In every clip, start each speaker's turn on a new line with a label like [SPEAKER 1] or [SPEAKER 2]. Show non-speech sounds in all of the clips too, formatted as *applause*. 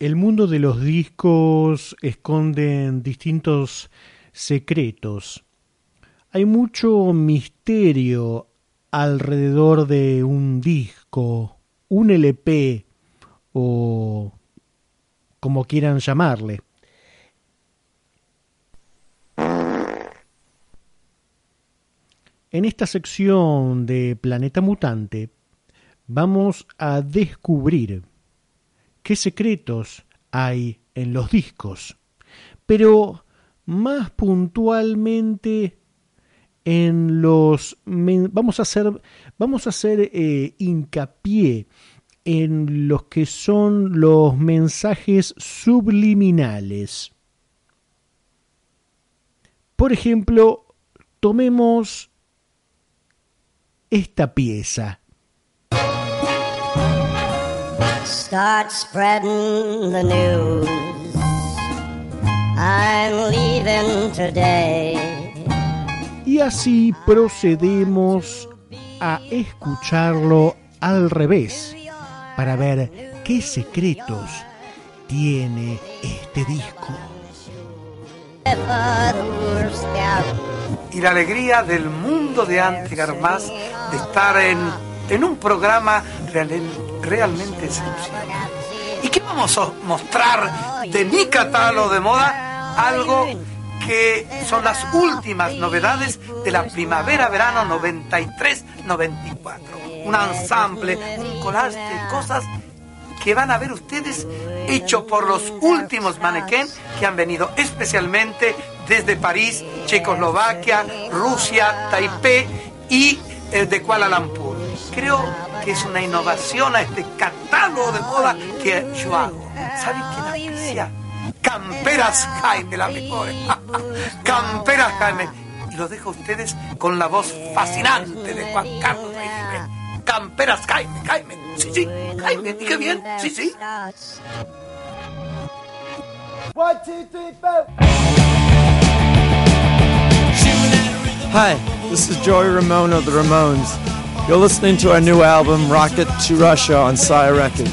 [SPEAKER 1] El mundo de los discos esconde distintos secretos. Hay mucho misterio alrededor de un disco, un LP o como quieran llamarle. En esta sección de Planeta Mutante vamos a descubrir qué secretos hay en los discos, pero más puntualmente en los vamos a hacer vamos a hacer eh, hincapié en los que son los mensajes subliminales. Por ejemplo, tomemos esta pieza.
[SPEAKER 2] Start spreading the news. I'm leaving today.
[SPEAKER 1] Y así procedemos a escucharlo al revés para ver qué secretos tiene este disco.
[SPEAKER 3] Y la alegría del mundo de Antigar más de estar en, en un programa realmente realmente esencial. ¿Y qué vamos a mostrar de mi catálogo de moda? Algo que son las últimas novedades de la primavera-verano 93-94. Un ensamble, un collage de cosas que van a ver ustedes hecho por los últimos manequén que han venido especialmente desde París, Checoslovaquia, Rusia, Taipei y eh, de Kuala Lumpur. Creo que es una innovación a este catálogo de moda que yo hago. ¿Saben qué noticia? Camperas Jaime, la mejor. *laughs* Camperas Jaime. Y lo dejo a ustedes con la voz fascinante de Juan Carlos Camperas Jaime, Jaime. Sí, sí, Jaime, dije bien. Sí, sí.
[SPEAKER 4] Hi, this is Joey Ramone of the Ramones. You're listening to our new album, Rocket to Russia, on Sire Records.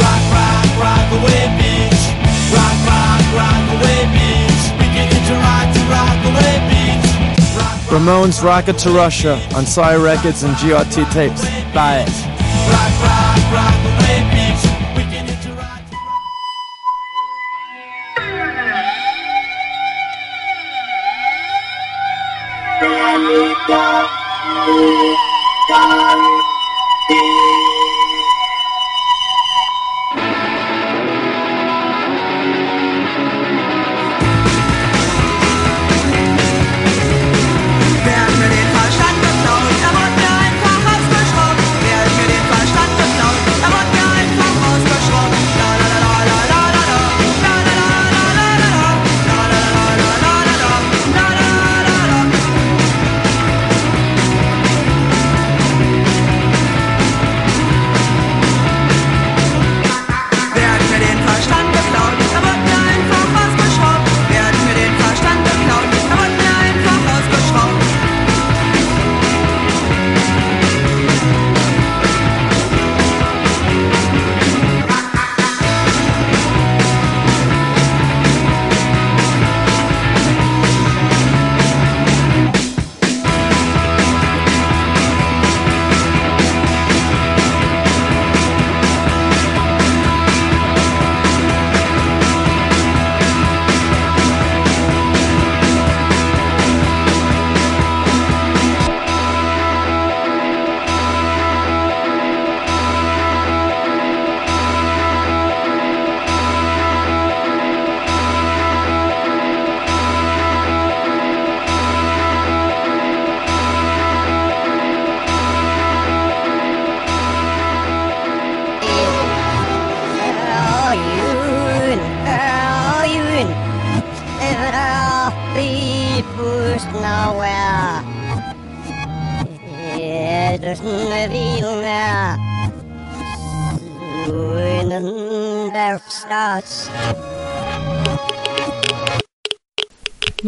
[SPEAKER 4] Rock, rock, rock away, bitch. Rock, rock, rock away, bitch. We hit rock to rock away, bitch. Ramones Rocket to Russia on Sire Records and GRT tapes. Buy it.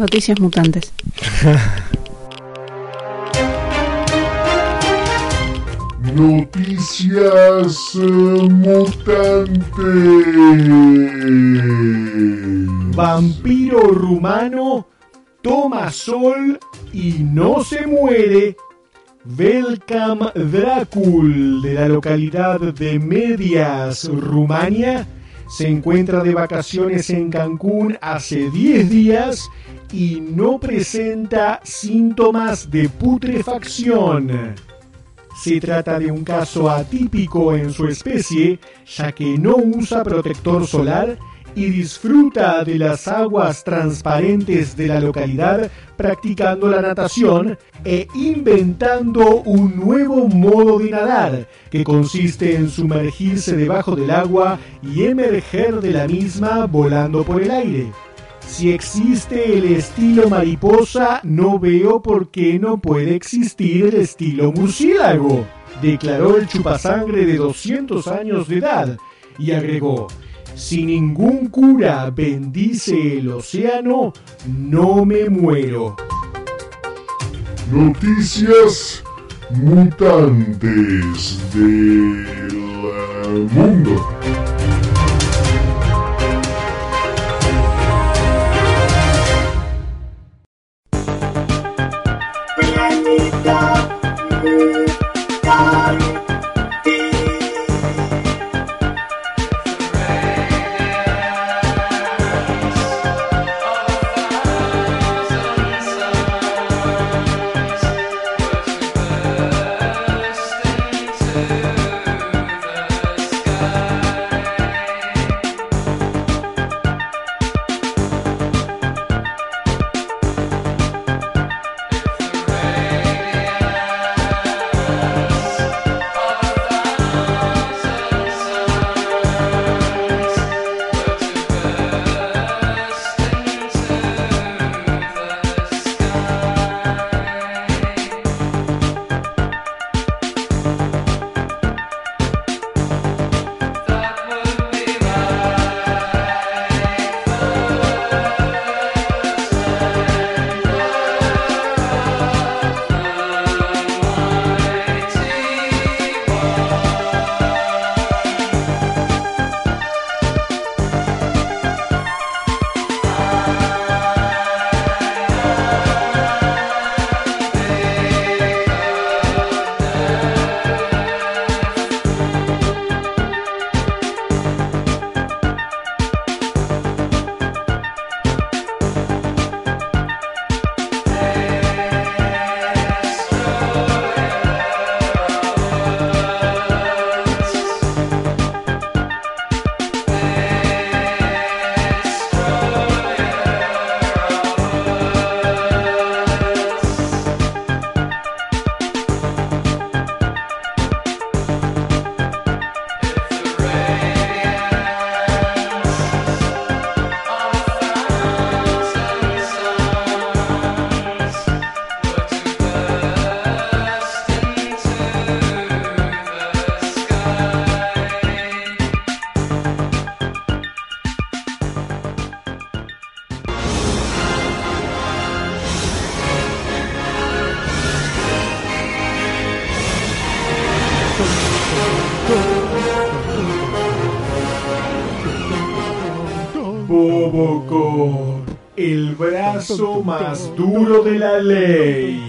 [SPEAKER 5] Noticias mutantes. *laughs*
[SPEAKER 6] Noticias eh, mutantes.
[SPEAKER 1] Vampiro rumano toma sol y no se muere. Velcam Dracul de la localidad de Medias, Rumania, se encuentra de vacaciones en Cancún hace 10 días y no presenta síntomas de putrefacción. Se trata de un caso atípico en su especie, ya que no usa protector solar y disfruta de las aguas transparentes de la localidad practicando la natación e inventando un nuevo modo de nadar que consiste en sumergirse debajo del agua y emerger de la misma volando por el aire. Si existe el estilo mariposa, no veo por qué no puede existir el estilo murciélago, declaró el chupasangre de 200 años de edad y agregó, si ningún cura bendice el océano, no me muero.
[SPEAKER 6] Noticias mutantes del mundo.
[SPEAKER 1] Brazo más duro de la ley.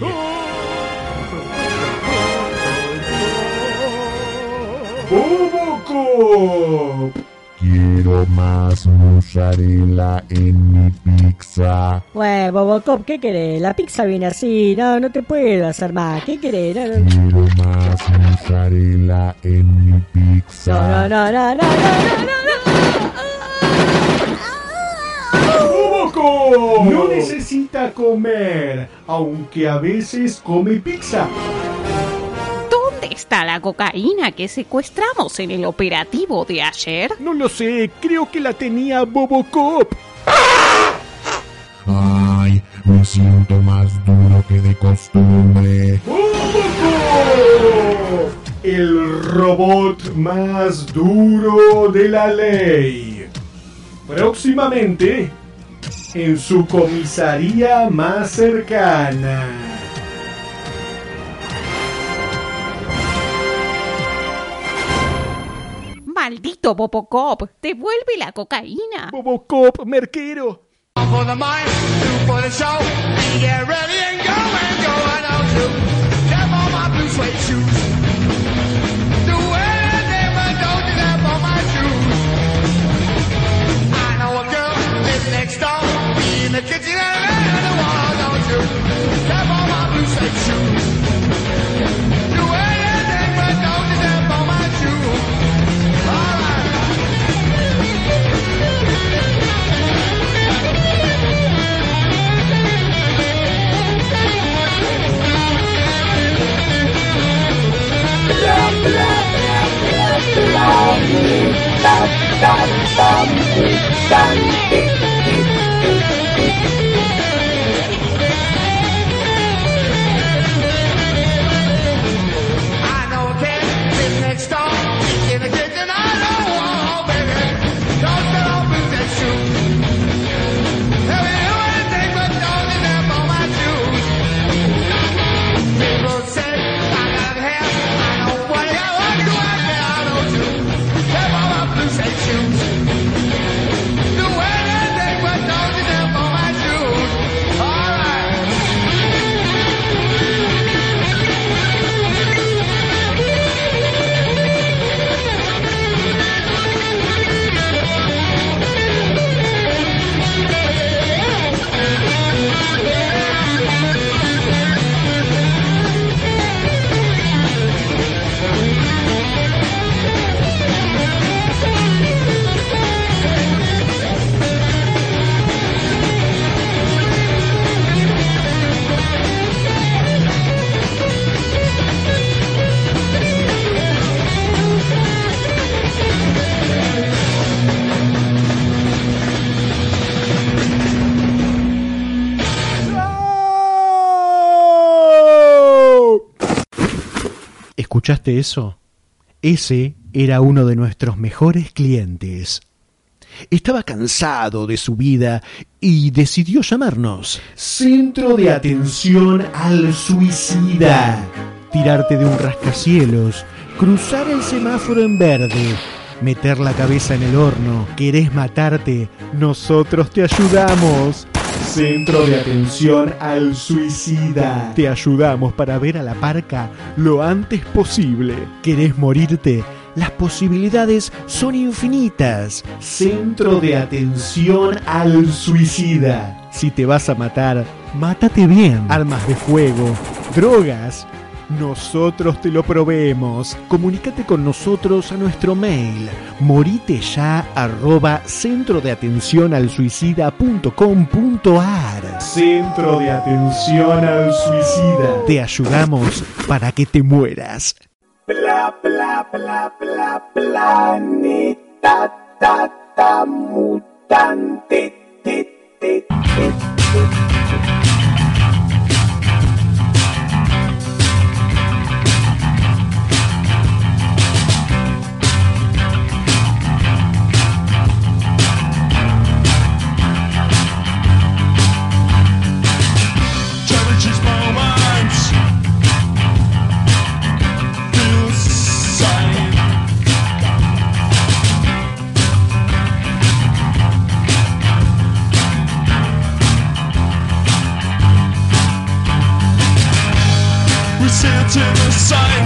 [SPEAKER 1] Bobocop.
[SPEAKER 6] Quiero más mozzarella en mi pizza.
[SPEAKER 7] Bueno, Bobocop, ¿qué querés? La pizza viene así, no, no te puedo hacer más. ¿Qué querés? No, no,
[SPEAKER 6] Quiero más mozzarella en mi pizza.
[SPEAKER 7] no, no, no, no, no, no, no.
[SPEAKER 1] Bobocop no necesita comer, aunque a veces come pizza.
[SPEAKER 5] ¿Dónde está la cocaína que secuestramos en el operativo de ayer?
[SPEAKER 1] No lo sé, creo que la tenía Bobocop.
[SPEAKER 6] Ay, me siento más duro que de costumbre.
[SPEAKER 1] ¡Bobocop! el robot más duro de la ley. Próximamente, en su comisaría más cercana.
[SPEAKER 5] Maldito Bobocop, devuelve la cocaína.
[SPEAKER 1] Bobocop, merquero.
[SPEAKER 8] the kitchen and in the wall, don't you step on my blue suede shoes? Do anything but don't step on my shoes. All right. Blah, blah, blah, blah, blah, blah, blah, blah, blah, blah, blah, blah,
[SPEAKER 1] ¿Escuchaste eso? Ese era uno de nuestros mejores clientes. Estaba cansado de su vida y decidió llamarnos. Centro de Atención al Suicida. Tirarte de un rascacielos, cruzar el semáforo en verde, meter la cabeza en el horno, querés matarte, nosotros te ayudamos. Centro de Atención al Suicida. Te ayudamos para ver a la parca lo antes posible. ¿Querés morirte? Las posibilidades son infinitas. Centro de Atención al Suicida. Si te vas a matar, mátate bien. Armas de fuego, drogas. Nosotros te lo proveemos. Comunícate con nosotros a nuestro mail moriteya arroba centro de atención al suicida.com.ar Centro de Atención al Suicida. Te ayudamos para que te mueras.
[SPEAKER 9] Bla bla bla bla planeta ta ta mutante te te te
[SPEAKER 8] to the side.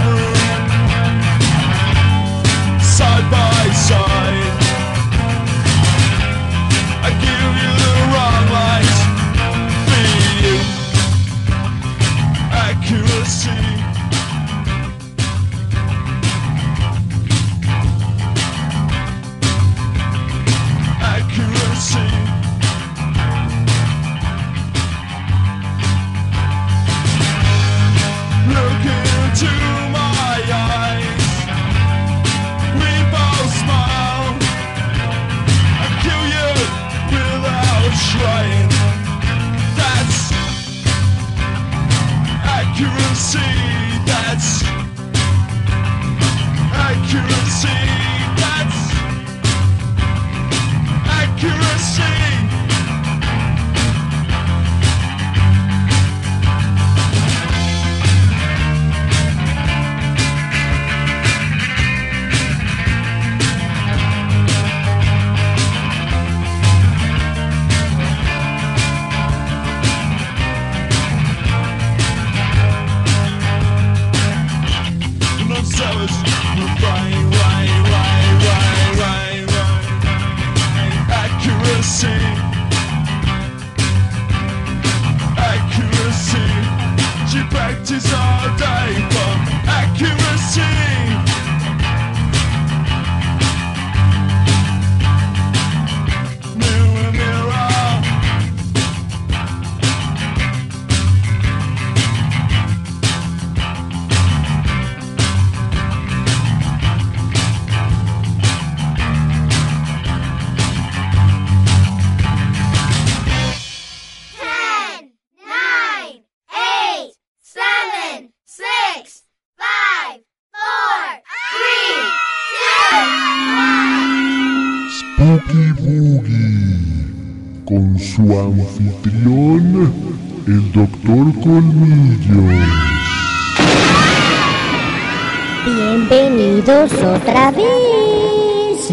[SPEAKER 2] Bienvenidos otra vez.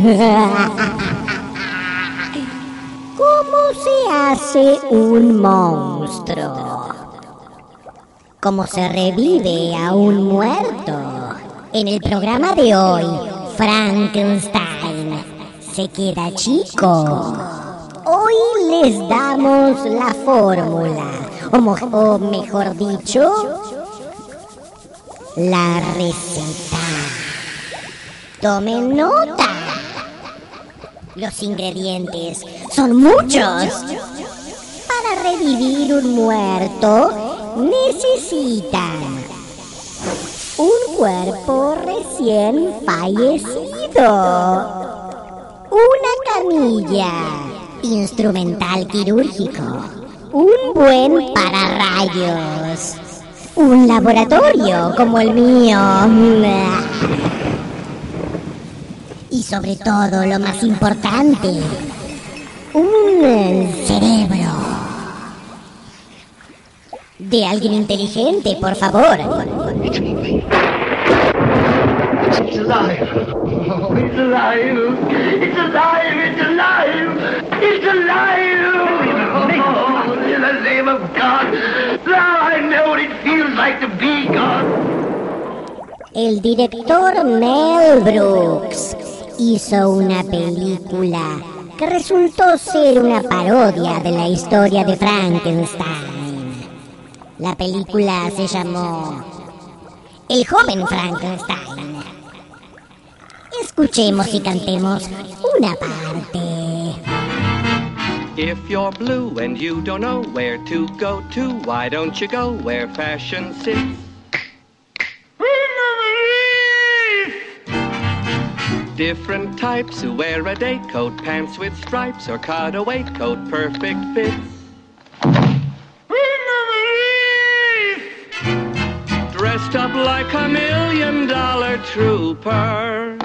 [SPEAKER 2] ¿Cómo se hace un monstruo? ¿Cómo se revive a un muerto? En el programa de hoy, Frankenstein se queda chico. Hoy les damos la fórmula, o, mejor dicho, la receta. Tomen nota. Los ingredientes son muchos. Para revivir un muerto necesitan un cuerpo recién fallecido, una camilla, instrumental quirúrgico, un buen pararrayos, un laboratorio como el mío. Y sobre todo, lo más importante, un cerebro. De alguien inteligente, por favor.
[SPEAKER 8] It's alive. Oh, it's alive. It's alive. It's alive. It's alive. Oh, in
[SPEAKER 2] El director Mel Brooks hizo una película que resultó ser una parodia de la historia de Frankenstein. La película se llamó El joven Frankenstein. Escuchemos y cantemos una parte.
[SPEAKER 10] If you're blue and you don't know where to go to, why don't you go where fashion sits? Different types who wear a day coat, pants with stripes, or cutaway coat, perfect fits. Dressed up like a million dollar trooper.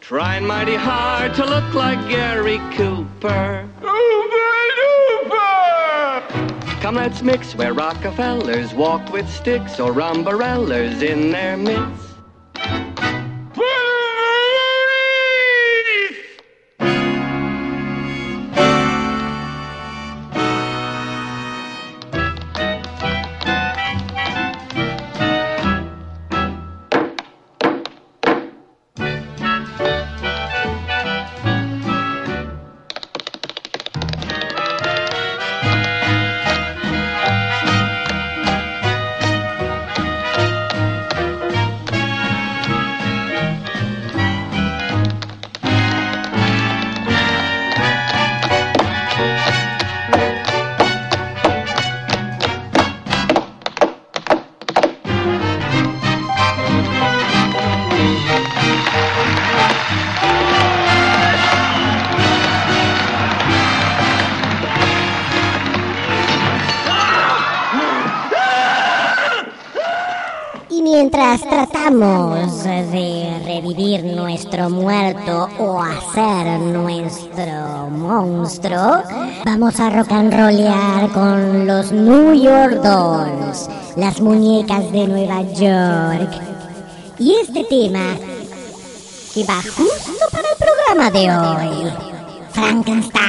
[SPEAKER 10] Trying mighty hard to look like Gary Cooper. Come, let's mix where Rockefellers walk with sticks or umbrellas in their midst.
[SPEAKER 2] Mientras tratamos de revivir nuestro muerto o hacer nuestro monstruo, vamos a rock and rollear con los New York Dolls, las muñecas de Nueva York. Y este tema que va justo para el programa de hoy, Frankenstein.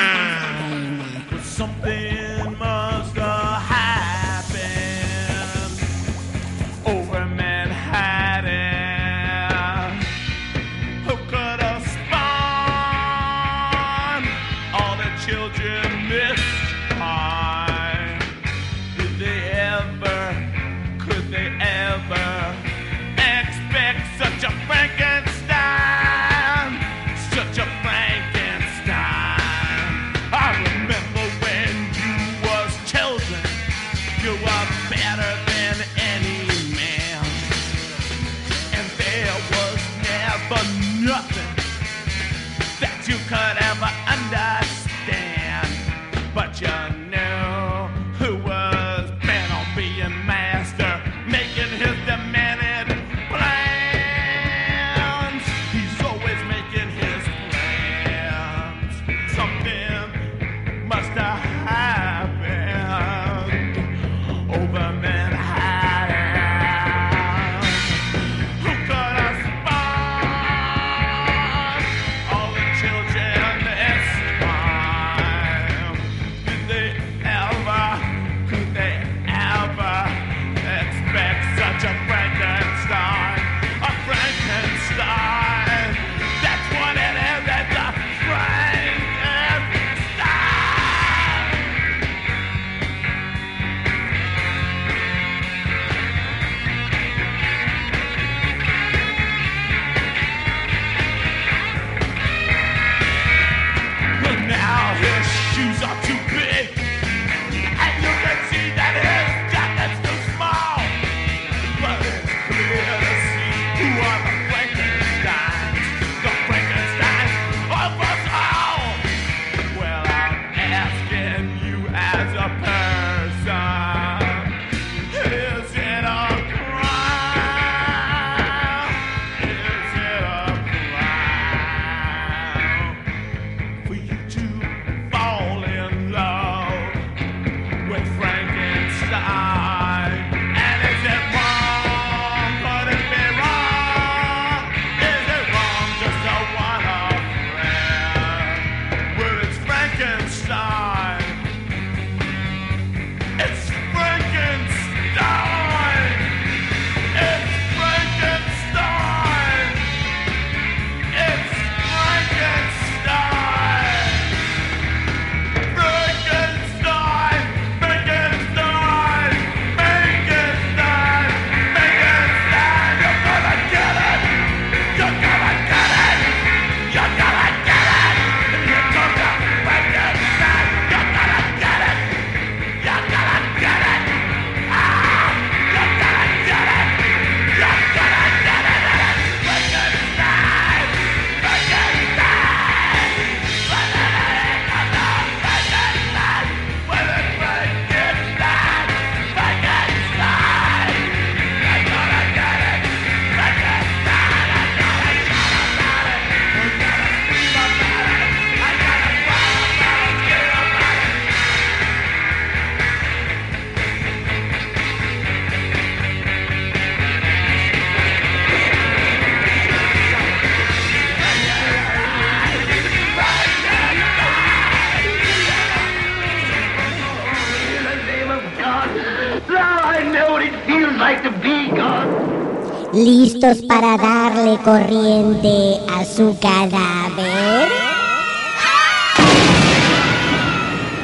[SPEAKER 2] ¿Listos para darle corriente a su cadáver?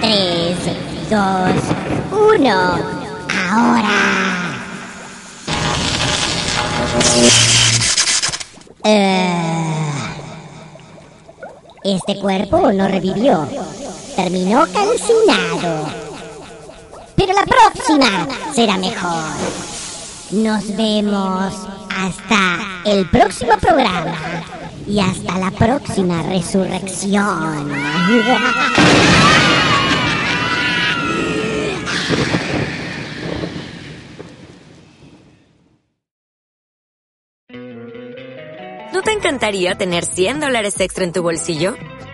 [SPEAKER 2] Tres, dos, uno. Ahora. Eh, este cuerpo no revivió. Terminó calcinado. Pero la próxima será mejor. Nos vemos hasta el próximo programa y hasta la próxima resurrección.
[SPEAKER 11] ¿No te encantaría tener 100 dólares extra en tu bolsillo?